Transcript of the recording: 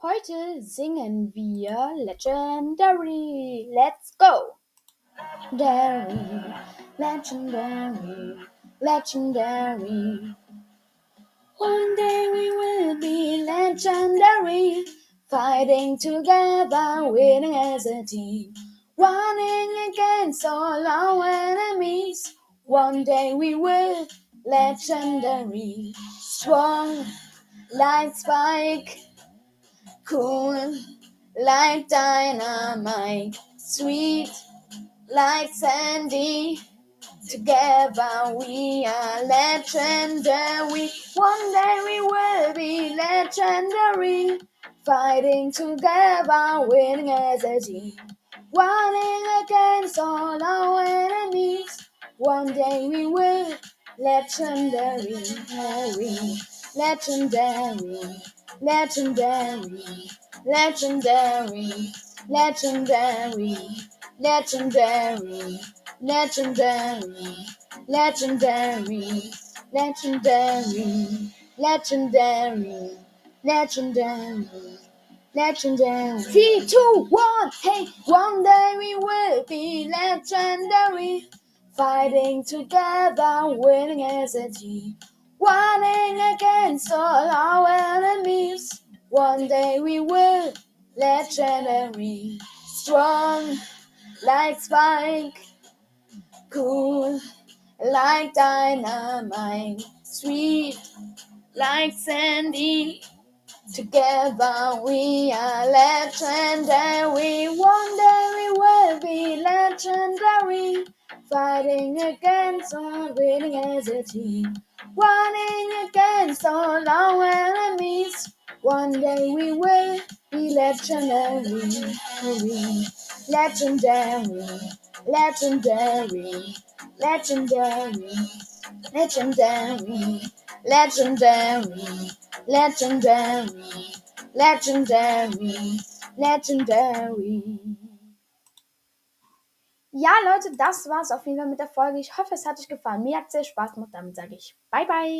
Heute singen wir Legendary. Let's go! Legendary, legendary, legendary. One day we will be legendary, fighting together, winning as a team, running against all our enemies. One day we will legendary, strong like Spike, cool like dynamite, sweet like Sandy. Together we are legendary. One day we will be legendary. Fighting together, winning as a team. Running against all our enemies. One day we will legendary. Legendary. Legendary. Legendary. Legendary. Legendary. Legendary, legendary, legendary, legendary, legendary, legendary. Three, two, one, hey, one day we will be legendary. Fighting together, winning as a team, running against all our enemies. One day we will legendary, strong like Spike cool like dynamite, sweet like Sandy. Together we are legendary. One day we will be legendary. Fighting against all, winning as a team. Running against all our enemies. One day we will be legendary. Legendary legendary, legendary, legendary, legendary, legendary, legendary, legendary. Ja, Leute, das war's auf jeden Fall mit der Folge. Ich hoffe, es hat euch gefallen. Mir hat es sehr Spaß gemacht. Damit sage ich Bye, bye.